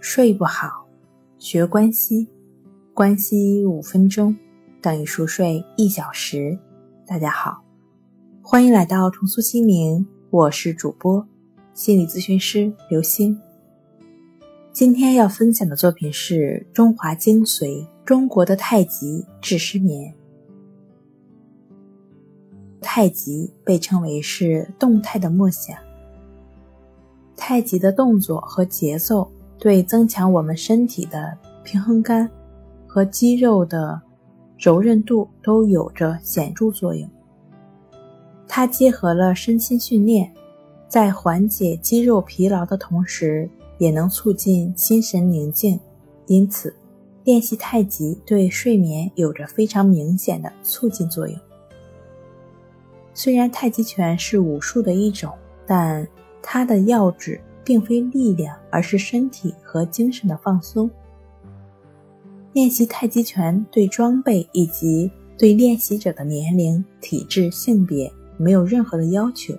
睡不好，学关西，关西五分钟等于熟睡一小时。大家好，欢迎来到重塑心灵，我是主播心理咨询师刘星。今天要分享的作品是中华精髓：中国的太极治失眠。太极被称为是动态的默想，太极的动作和节奏。对增强我们身体的平衡感和肌肉的柔韧度都有着显著作用。它结合了身心训练，在缓解肌肉疲劳的同时，也能促进心神宁静。因此，练习太极对睡眠有着非常明显的促进作用。虽然太极拳是武术的一种，但它的要旨。并非力量，而是身体和精神的放松。练习太极拳对装备以及对练习者的年龄、体质、性别没有任何的要求。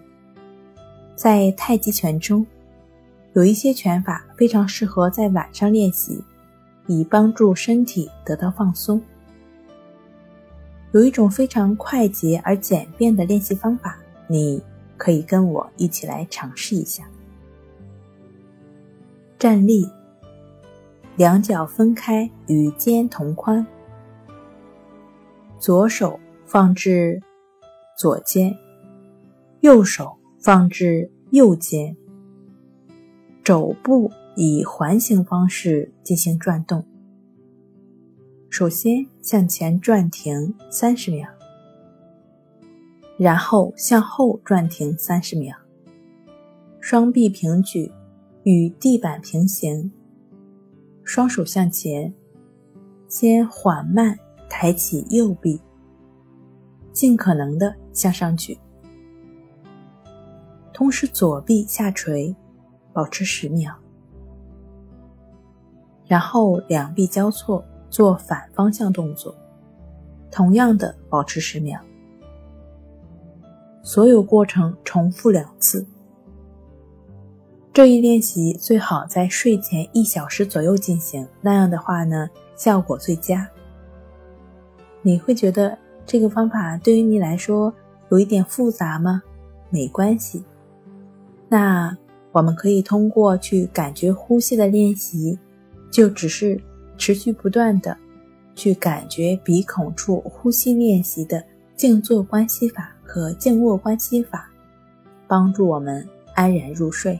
在太极拳中，有一些拳法非常适合在晚上练习，以帮助身体得到放松。有一种非常快捷而简便的练习方法，你可以跟我一起来尝试一下。站立，两脚分开与肩同宽，左手放置左肩，右手放置右肩，肘部以环形方式进行转动。首先向前转停三十秒，然后向后转停三十秒，双臂平举。与地板平行，双手向前，先缓慢抬起右臂，尽可能的向上举，同时左臂下垂，保持十秒，然后两臂交错做反方向动作，同样的保持十秒，所有过程重复两次。这一练习最好在睡前一小时左右进行，那样的话呢，效果最佳。你会觉得这个方法对于你来说有一点复杂吗？没关系，那我们可以通过去感觉呼吸的练习，就只是持续不断的去感觉鼻孔处呼吸练习的静坐关系法和静卧关系法，帮助我们安然入睡。